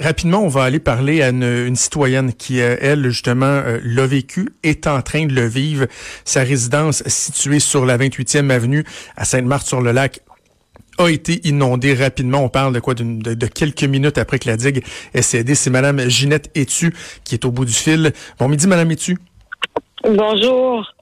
rapidement, on va aller parler à une, citoyenne qui, elle, justement, l'a vécu, est en train de le vivre. Sa résidence située sur la 28e avenue à Sainte-Marthe-sur-le-Lac a été inondée rapidement. On parle de quoi? De, de, quelques minutes après que la digue ait cédé. C'est Madame Ginette Etu qui est au bout du fil. Bon midi, Madame Etu. Bonjour.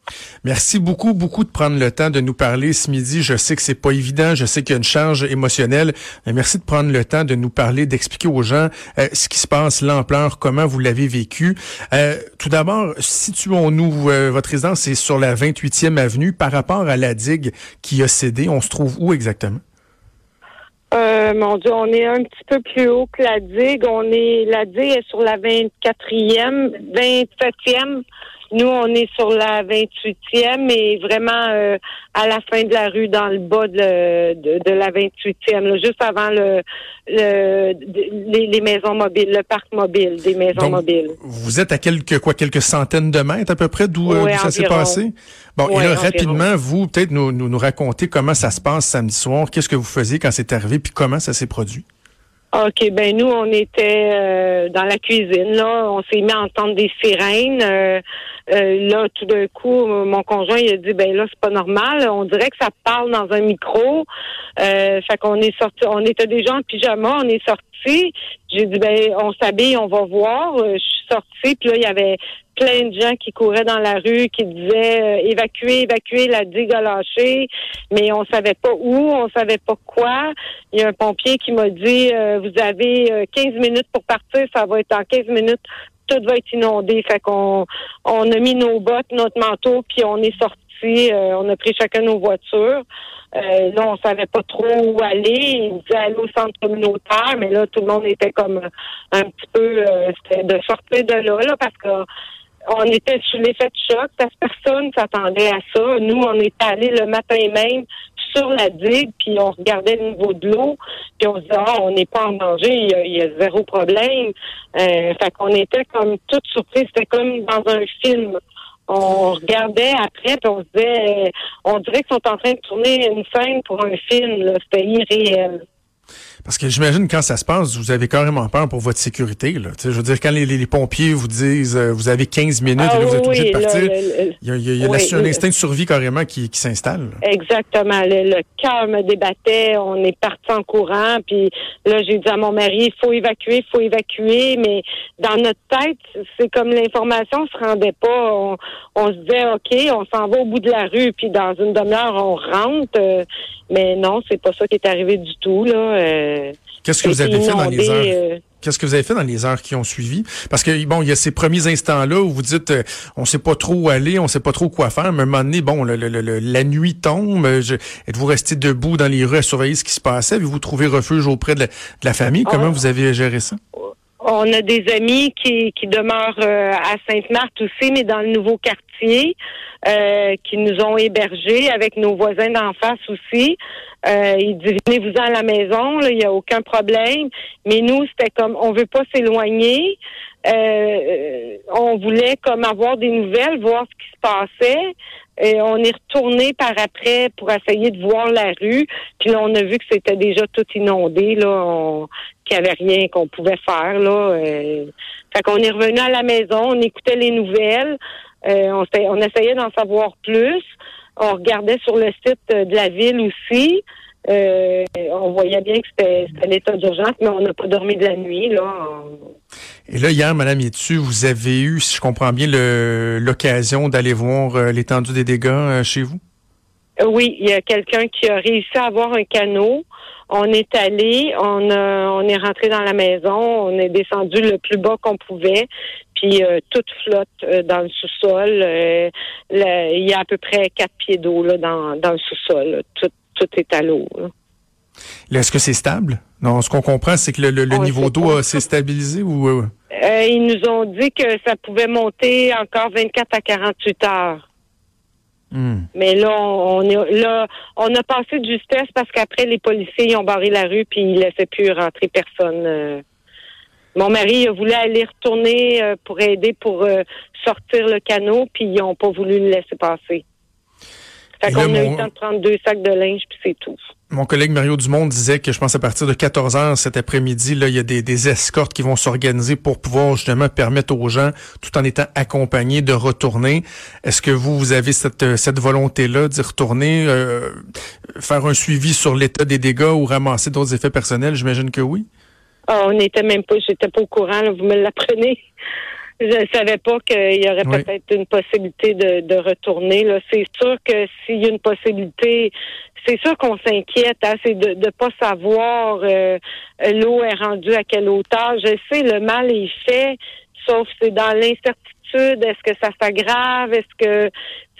Merci beaucoup, beaucoup de prendre le temps de nous parler ce midi. Je sais que c'est pas évident, je sais qu'il y a une charge émotionnelle, mais merci de prendre le temps de nous parler, d'expliquer aux gens euh, ce qui se passe, l'ampleur, comment vous l'avez vécu. Euh, tout d'abord, situons-nous, euh, votre résidence est sur la 28e avenue. Par rapport à la digue qui a cédé, on se trouve où exactement? Euh, mon Dieu, on est un petit peu plus haut que la digue. On est, la digue est sur la 24e, 27e nous, on est sur la 28e et vraiment euh, à la fin de la rue, dans le bas de, de, la 28e, juste avant le, le les, maisons mobiles, le parc mobile des maisons mobiles. Vous êtes à quelques quoi, quelques centaines de mètres à peu près d'où euh, ça s'est passé? Bon, et là, rapidement, vous peut-être nous, nous nous raconter comment ça se passe samedi soir. Qu'est-ce que vous faisiez quand c'est arrivé, puis comment ça s'est produit? OK, ben nous, on était euh, dans la cuisine, là. On s'est mis à entendre des sirènes. Euh, euh, là, tout d'un coup, mon conjoint, il a dit, ben là, c'est pas normal. On dirait que ça parle dans un micro. Euh, fait qu'on est sorti, on était déjà en pyjama, on est sorti. J'ai dit, ben, on s'habille, on va voir. Je suis sortie, puis là, il y avait plein de gens qui couraient dans la rue, qui disaient euh, évacuer, évacuer, la digue a lâché, mais on savait pas où, on savait pas quoi. Il y a un pompier qui m'a dit euh, vous avez 15 euh, minutes pour partir, ça va être en 15 minutes tout va être inondé. Fait qu'on on a mis nos bottes, notre manteau, puis on est sorti. on a pris chacun nos voitures. Euh, là, on savait pas trop où aller. Ils disaient aller au centre communautaire, mais là, tout le monde était comme un petit peu c'était de sortir de là, là, parce que on était sous l'effet de choc parce que personne s'attendait à ça. Nous, on était allés le matin même sur la digue, puis on regardait le niveau de l'eau, puis on se disait, ah, on n'est pas en danger, il y, a, zéro problème. Euh, fait qu'on était comme toute surprise, c'était comme dans un film. On regardait après, puis on se disait, on dirait qu'ils sont en train de tourner une scène pour un film, c'était irréel. Parce que j'imagine quand ça se passe, vous avez carrément peur pour votre sécurité. Là. je veux dire, quand les, pompiers vous disent euh, vous avez 15 minutes et là, vous êtes ah obligé de partir, il y a, il y a, un instinct de survie carrément qui, qui s'installe. Exactement. Le, cœur me débattait. On est parti en courant. Puis là, j'ai dit à mon mari, il faut évacuer, il faut évacuer. Mais dans notre tête, c'est comme l'information se rendait pas. On, on se disait, OK, on s'en va au bout de la rue. Puis dans une demi-heure, on rentre. Euh, mais non, c'est pas ça qui est arrivé du tout. Là. Euh, Qu'est-ce que vous avez fait dans les heures? Euh, Qu'est-ce que vous avez fait dans les heures qui ont suivi? Parce que bon, il y a ces premiers instants-là où vous dites euh, on sait pas trop où aller, on sait pas trop quoi faire, mais à un moment donné, bon, le, la nuit tombe, êtes-vous resté debout dans les rues à surveiller ce qui se passait? Avez-vous trouvé refuge auprès de la, famille? Comment ah. vous avez géré ça? On a des amis qui, qui demeurent à Sainte-Marthe aussi, mais dans le nouveau quartier. Euh, qui nous ont hébergés avec nos voisins d'en face aussi. Euh, ils disaient venez-vous à la maison, il n'y a aucun problème. Mais nous, c'était comme on veut pas s'éloigner. Euh, on voulait comme avoir des nouvelles, voir ce qui se passait. Et on est retourné par après pour essayer de voir la rue. Puis là, on a vu que c'était déjà tout inondé, là, qu'il n'y avait rien qu'on pouvait faire. Là. Euh, fait qu'on est revenu à la maison, on écoutait les nouvelles. Euh, on, essayait d'en savoir plus. On regardait sur le site de la ville aussi. Euh, on voyait bien que c'était l'état d'urgence, mais on n'a pas dormi de la nuit. Là. Et là, hier, Madame Yetu, vous avez eu, si je comprends bien, l'occasion d'aller voir euh, l'étendue des dégâts chez vous? Oui, il y a quelqu'un qui a réussi à avoir un canot. On est allé, on, on est rentré dans la maison, on est descendu le plus bas qu'on pouvait, puis euh, tout flotte euh, dans le sous-sol. Euh, il y a à peu près quatre pieds d'eau dans, dans le sous-sol. Tout, tout est à l'eau. Est-ce que c'est stable? Non, ce qu'on comprend, c'est que le, niveau d'eau s'est stabilisé ou ils nous ont dit que ça pouvait monter encore 24 à 48 heures. Hmm. Mais là, on, est, là, on a passé de justesse parce qu'après, les policiers ont barré la rue puis ils laissaient plus rentrer personne. Euh. Mon mari a voulu aller retourner euh, pour aider pour euh, sortir le canot, puis ils n'ont pas voulu le laisser passer. Fait qu'on a eu le temps de prendre deux sacs de linge, puis c'est tout. Mon collègue Mario Dumont disait que je pense à partir de 14 heures cet après-midi, là, il y a des, des escortes qui vont s'organiser pour pouvoir justement permettre aux gens, tout en étant accompagnés, de retourner. Est-ce que vous, vous avez cette, cette volonté-là d'y retourner, euh, faire un suivi sur l'état des dégâts ou ramasser d'autres effets personnels? J'imagine que oui. Oh, on n'était même pas, j'étais pas au courant, vous me l'apprenez. Je ne savais pas qu'il y aurait peut-être une possibilité de, de retourner. Là. C'est sûr que s'il y a une possibilité, c'est sûr qu'on s'inquiète. Hein, c'est de ne pas savoir euh, l'eau est rendue à quelle hauteur. Je sais, le mal est fait, sauf c'est dans l'incertitude. Est-ce que ça s'aggrave? Est-ce que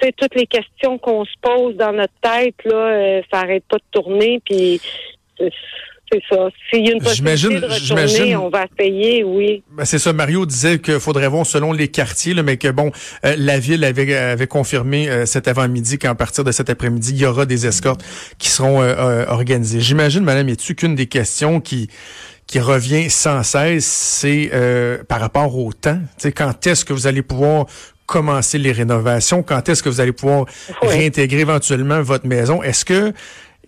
tu toutes les questions qu'on se pose dans notre tête, là, euh, ça arrête pas de tourner. Puis c'est ça. S'il y a une possibilité de retourner, on va payer, oui. Ben c'est ça. Mario disait qu'il faudrait voir selon les quartiers, là, mais que bon, euh, la ville avait, avait confirmé euh, cet avant-midi qu'à partir de cet après-midi, il y aura des escortes qui seront euh, organisées. J'imagine, Madame Etu, qu'une des questions qui qui revient sans cesse, c'est par rapport au temps? sais, quand est-ce que vous allez pouvoir commencer les rénovations? Quand est-ce que vous allez pouvoir réintégrer éventuellement votre maison? Est-ce que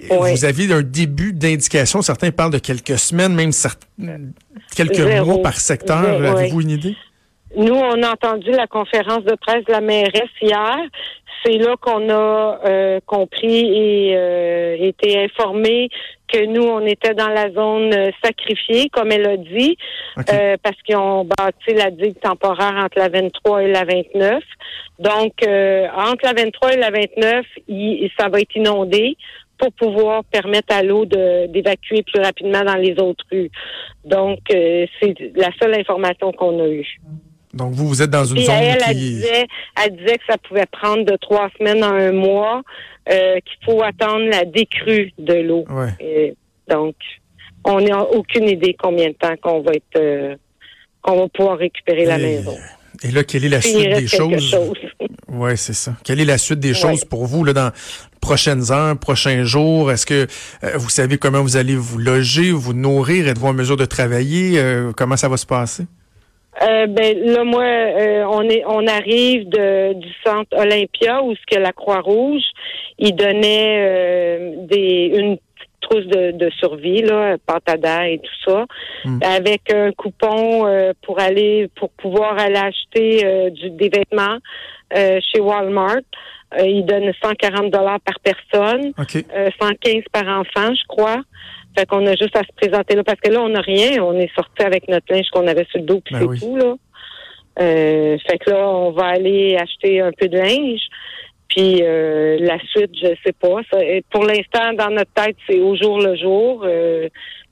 vous aviez un début d'indication. Certains parlent de quelques semaines, même quelques mois par secteur. Avez-vous une idée? Nous, on a entendu la conférence de presse de la mairesse hier. C'est là qu'on a euh, compris et euh, été informé que nous, on était dans la zone sacrifiée, comme elle a dit, euh, parce qu'ils ont bâti la digue temporaire entre la 23 et la 29. Donc, entre la 23 et la 29, ça va être inondé pour pouvoir permettre à l'eau d'évacuer plus rapidement dans les autres rues. Donc, euh, c'est la seule information qu'on a eue. Donc, vous, vous êtes dans une zone elle, qui... Elle disait, elle disait que ça pouvait prendre de trois semaines à un mois, euh, qu'il faut attendre la décrue de l'eau. donc, on n'a aucune idée combien de temps qu'on va être... Euh, qu'on va pouvoir récupérer la maison. Et là, quelle est la suite des choses? Oui, c'est ça. Quelle est la suite des choses pour vous là, dans prochaines heures, prochains jours? Est-ce que euh, vous savez comment vous allez vous loger, vous nourrir? Êtes-vous en mesure de travailler? Euh, comment ça va se passer? Euh, ben là, moi, on est, on arrive de, du centre Olympia où ce que la Croix Rouge, il donnait des une trousse de, de survie, là, pâte et tout ça, hmm. avec un coupon pour aller pour pouvoir aller acheter du, des vêtements euh, chez Walmart. Euh, ils donnent 140 dollars par personne, 115 euh, par enfant, je crois. Fait qu'on a juste à se présenter là parce que là on n'a rien, on est sorti avec notre linge qu'on avait sur le dos puis ben c'est tout là. Euh, fait que là on va aller acheter un peu de linge. Puis la suite, je sais pas. pour l'instant, dans notre tête, c'est au jour le jour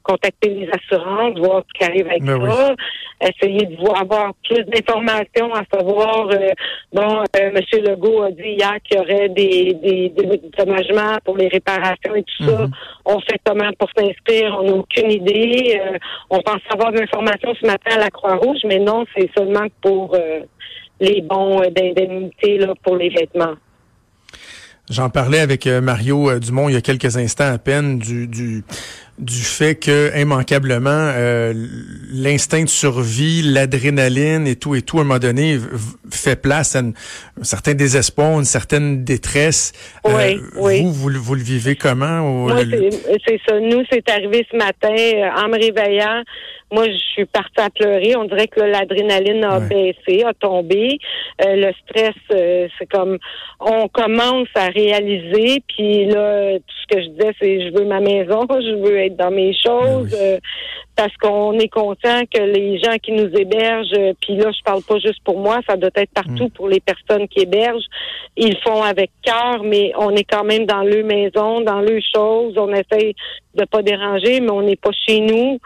contacter les assurances, voir ce qui arrive avec ben ça, essayer de voir, avoir plus d'informations, à savoir, euh, bon, euh, M. Legault a dit hier qu'il y aurait des, des, des dommagements pour les réparations et tout ça. Mhm. On fait comment pour s'inscrire? On n'a aucune idée. Euh, on pense avoir des informations ce matin à la Croix-Rouge, mais non, c'est seulement pour les bons d'indemnité pour les vêtements. J'en parlais avec Mario Dumont il y a quelques instants à peine du, du du fait que immanquablement euh, l'instinct de survie, l'adrénaline et tout et tout à un moment donné fait place à un certain désespoir, une certaine détresse. Euh, oui, Vous, vous, vous, le vivez comment? Moi, c'est ça. Nous, c'est arrivé ce matin euh, en me réveillant. Moi, je suis partie à pleurer. On dirait que l'adrénaline a baissé, a tombé. Euh, le stress, euh, c'est comme on commence à réaliser. Puis là, tout ce que je disais, c'est je veux ma maison, je veux être dans mes choses. Ben euh, parce qu'on est conscient que les gens qui nous hébergent, puis là, je parle pas juste pour moi, ça doit être partout mm. pour les personnes qui hébergent. Ils font avec cœur, mais on est quand même dans leur maison, dans leurs choses. On essaye de pas déranger, mais on n'est pas chez nous.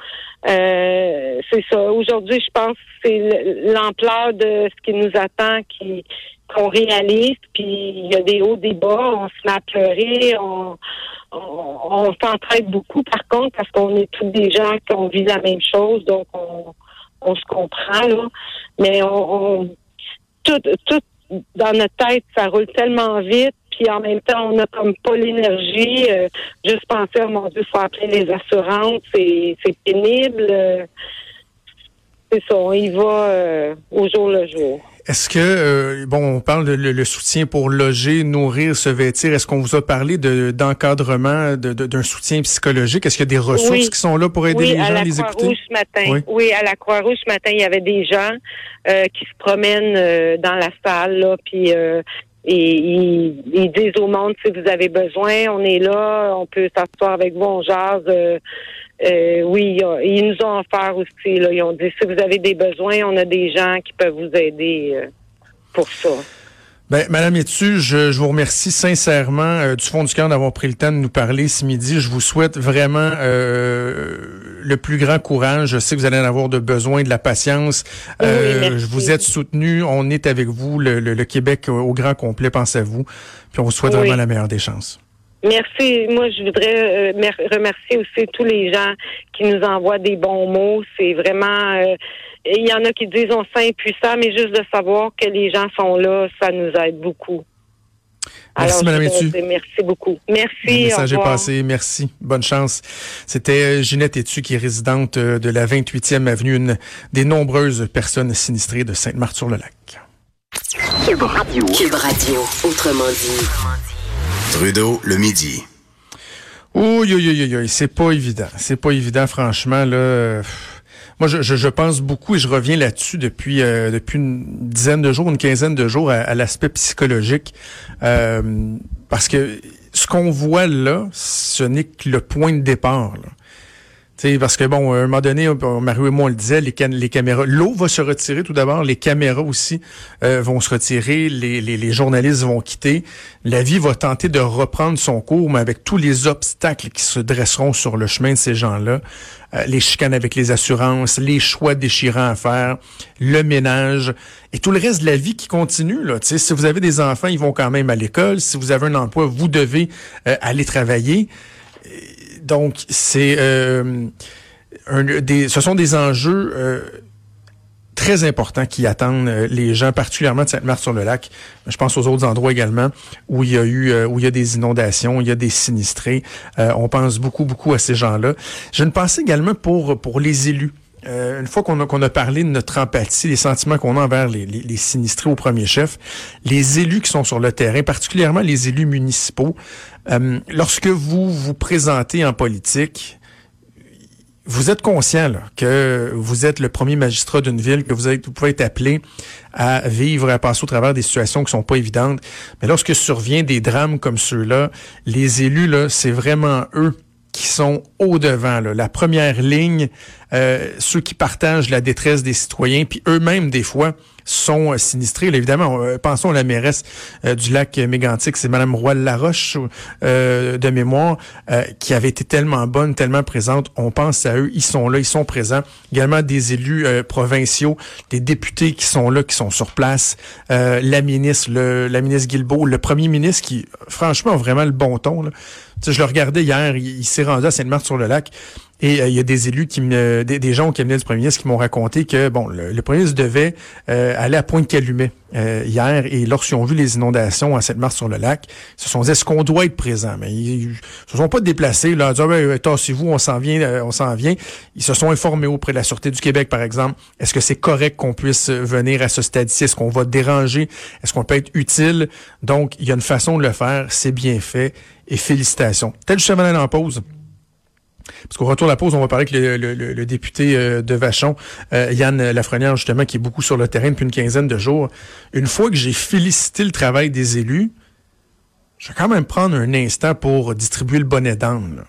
Euh, c'est ça. Aujourd'hui, je pense que c'est l'ampleur de ce qui nous attend qui qu'on réalise. Puis il y a des hauts, des bas. On se met à pleurer. On, on, s'entraide beaucoup, par contre, parce qu'on est tous des gens qui ont vu la même chose. Donc on, on se comprend là. Mais on, tout, tout dans notre tête, ça roule tellement vite puis en même temps, on n'a comme pas l'énergie. Euh, juste penser, oh mon Dieu, il faut appeler les assurances, c'est, pénible. c'est ça, on y va euh, au jour le jour. Est-ce que, euh, bon, on parle de le, soutien pour loger, nourrir, se vêtir. Est-ce qu'on vous a parlé d'encadrement, d'un soutien psychologique? Est-ce qu'il y a des ressources qui sont là pour aider les gens à, les écouter? Rouge ce matin. Oui. oui. à la Croix-Rouge ce matin, il y avait des gens euh, qui se promènent euh, dans la salle, là, puis et ils, disent au monde si vous avez besoin, on est là, on peut s'asseoir avec vous, on jase. Euh, oui, ils nous ont offert aussi. Là, ils ont dit si vous avez des besoins, on a des gens qui peuvent vous aider euh, pour ça. Ben, Madame Etu, je, vous remercie sincèrement euh, du fond du cœur d'avoir pris le temps de nous parler ce midi. Je vous souhaite vraiment le plus grand courage. Je sais que vous allez en avoir de besoin, de la patience. vous êtes soutenu. On est avec vous. Le, Québec au grand complet pense à vous. Puis on vous souhaite vraiment la meilleure des chances. Merci. Moi, je voudrais euh, remercier aussi tous les gens qui nous envoient des bons mots. C'est vraiment. Euh, il y en a qui disent on sent impuissant, mais juste de savoir que les gens sont là, ça nous aide beaucoup. Merci, Madame Etu. Merci beaucoup. Merci. Le message est passé. Merci. Bonne chance. C'était euh, Ginette Etu, qui est résidente de la 28e avenue, une des nombreuses personnes sinistrées de Sainte-Marthe-sur-le-Lac. Cube Radio. Cube Radio. Autrement dit. Trudeau, le midi. Oui, oui, oui, oui, c'est pas évident. C'est pas évident, franchement, là. Moi, je, pense beaucoup et je reviens là-dessus depuis euh, depuis une dizaine de jours, une quinzaine de jours à, l'aspect psychologique, euh, parce que ce qu'on voit là, ce n'est que le point de départ. Parce que bon, à un moment donné, Mario et moi le disait, les, caméras, l'eau va se retirer tout d'abord, les caméras aussi euh, vont se retirer, les, journalistes vont quitter, la vie va tenter de reprendre son cours, mais avec tous les obstacles qui se dresseront sur le chemin de ces gens-là, euh, les chicanes avec les assurances, les choix déchirants à faire, le ménage et tout le reste de la vie qui continue. Là. si vous avez des enfants, ils vont quand même à l'école. Si vous avez un emploi, vous devez euh, aller travailler donc, c'est euh, des, ce sont des enjeux euh, très importants qui attendent euh, les gens, particulièrement de Sainte-Marthe-sur-le-Lac. Je pense aux autres endroits également où il y a eu, où il y a des inondations, il y a des sinistrés. on pense beaucoup, beaucoup à ces gens-là. Je ne pense également pour pour les élus. Une fois qu'on a, parlé de notre empathie, les sentiments qu'on a envers les, les, sinistrés au premier chef, les élus qui sont sur le terrain, particulièrement les élus municipaux, euh, lorsque vous vous présentez en politique, vous êtes conscient que vous êtes le premier magistrat d'une ville, que vous, pouvez être appelé à vivre, à passer au travers des situations qui sont pas évidentes. Mais lorsque survient des drames comme ceux-là, les élus, c'est vraiment eux qui sont au devant, la première ligne, euh, ceux qui partagent la détresse des citoyens, puis eux-mêmes des fois sont euh, sinistrés. évidemment, euh, pensons à la mairesse du lac Mégantic, c'est Madame Roy Laroche de mémoire, qui avait été tellement bonne, tellement présente. On pense à eux, ils sont là, ils sont présents. Également des élus provinciaux, des députés qui sont là, qui sont sur place, la ministre, le, la ministre Guilbeault, le premier ministre qui, franchement, a vraiment le bon ton. Là. Je le regardais hier, il, s'est rendu à Sainte-Marthe-sur-le-Lac. Et euh, il y a des élus qui me, des, gens au cabinet du premier ministre qui m'ont raconté que bon, le, premier ministre devait euh, aller à Pointe-Calumet euh, hier et lorsqu'ils ont vu les inondations à cette mars sur le lac, ils se sont dit est-ce qu'on doit être présent? Mais ils, se sont pas déplacés là, disant ben, tassez-vous, on s'en vient, on s'en vient. Ils se sont informés auprès de la sûreté du Québec par exemple. Est-ce que c'est correct qu'on puisse venir à ce stade-ci? Est-ce qu'on va déranger? Est-ce qu'on peut être utile? Donc il y a une façon de le faire, c'est bien fait et félicitations. Tel je en pause. Parce qu'au retour de la pause, on va parler avec le, député euh, de Vachon, euh, Yann Lafrenière, justement, qui est beaucoup sur le terrain depuis une quinzaine de jours. Une fois que j'ai félicité le travail des élus, je vais quand même prendre un instant pour distribuer le bonnet d'âne.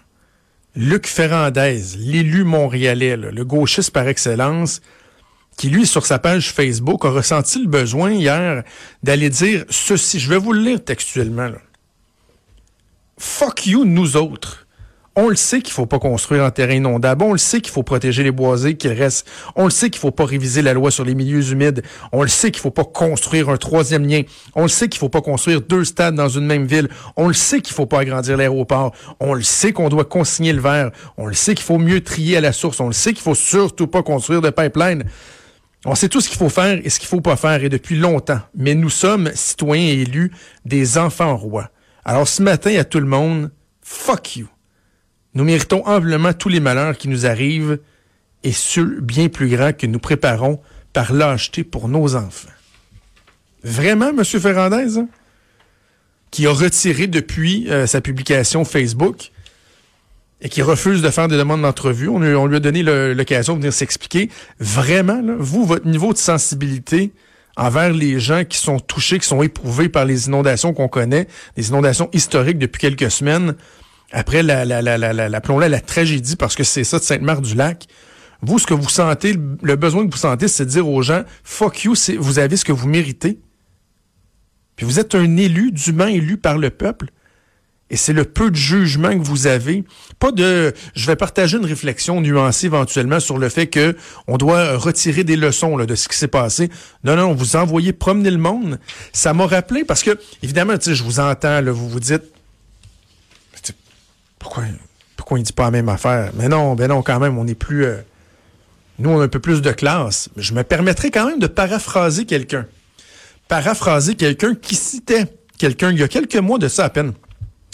Luc Ferrandez, l'élu montréalais, le gauchiste par excellence, qui, lui, sur sa page Facebook, a ressenti le besoin hier d'aller dire ceci. Je vais vous le lire textuellement. Fuck you, nous autres. On le sait qu'il faut pas construire en terrain inondable. On le sait qu'il faut protéger les boisés qui restent. On le sait qu'il faut pas réviser la loi sur les milieux humides. On le sait qu'il faut pas construire un troisième lien. On le sait qu'il faut pas construire deux stades dans une même ville. On le sait qu'il faut pas agrandir l'aéroport. On le sait qu'on doit consigner le verre. On le sait qu'il faut mieux trier à la source. On le sait qu'il faut surtout pas construire de pipeline. On sait tout ce qu'il faut faire et ce qu'il faut pas faire et depuis longtemps. Mais nous sommes citoyens élus des enfants rois. Alors ce matin à tout le monde, fuck you. Nous méritons amplement tous les malheurs qui nous arrivent et ceux bien plus grands que nous préparons par lâcheté pour nos enfants. Vraiment, M. Ferrandez? Hein? Qui a retiré depuis euh, sa publication Facebook et qui refuse de faire des demandes d'entrevue. On, lui a donné l'occasion de venir s'expliquer. Vraiment, vous, votre niveau de sensibilité envers les gens qui sont touchés, qui sont éprouvés par les inondations qu'on connaît, les inondations historiques depuis quelques semaines, après la, la, la, la, la, la, la tragédie, parce que c'est ça de Sainte-Marthe-du-Lac. Vous, ce que vous sentez, le besoin que vous sentez, c'est de dire aux gens, fuck you, vous avez ce que vous méritez. Puis vous êtes un élu, dûment élu par le peuple. Et c'est le peu de jugement que vous avez. Pas de, je vais partager une réflexion nuancée éventuellement sur le fait que on doit retirer des leçons là, de ce qui s'est passé. Non, non, vous envoyez promener le monde. Ça m'a rappelé parce que, évidemment, je vous entends, là, vous vous dites, pourquoi, pourquoi il dit pas la même affaire? Mais non, ben non, quand même, on est plus, euh, nous, on a un peu plus de classe. Je me permettrai quand même de paraphraser quelqu'un. Paraphraser quelqu'un qui citait quelqu'un il y a quelques mois de ça à peine.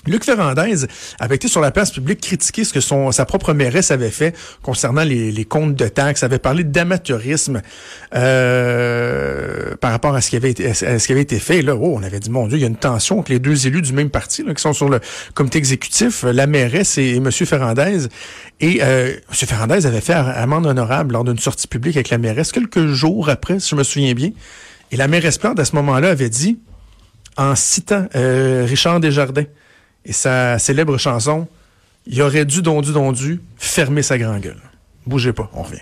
Luc Ferrandez avait été sur la place publique critiquer ce que son, sa propre mairesse avait fait concernant les, les comptes de taxes, avait parlé d'amateurisme euh, par rapport à ce qui avait été, ce qui avait été fait. là, oh, on avait dit, mon Dieu, il y a une tension entre les deux élus du même parti là, qui sont sur le comité exécutif, la mairesse et, M. Ferrandez. Et euh, M. Ferrandez avait fait amende honorable lors d'une sortie publique avec la mairesse quelques jours après, si je me souviens bien. Et la mairesse Plante, à ce moment-là, avait dit, en citant euh, Richard Desjardins, et sa célèbre chanson Il aurait dû, dondu, dondu, fermer sa grande gueule. Bougez pas, on revient.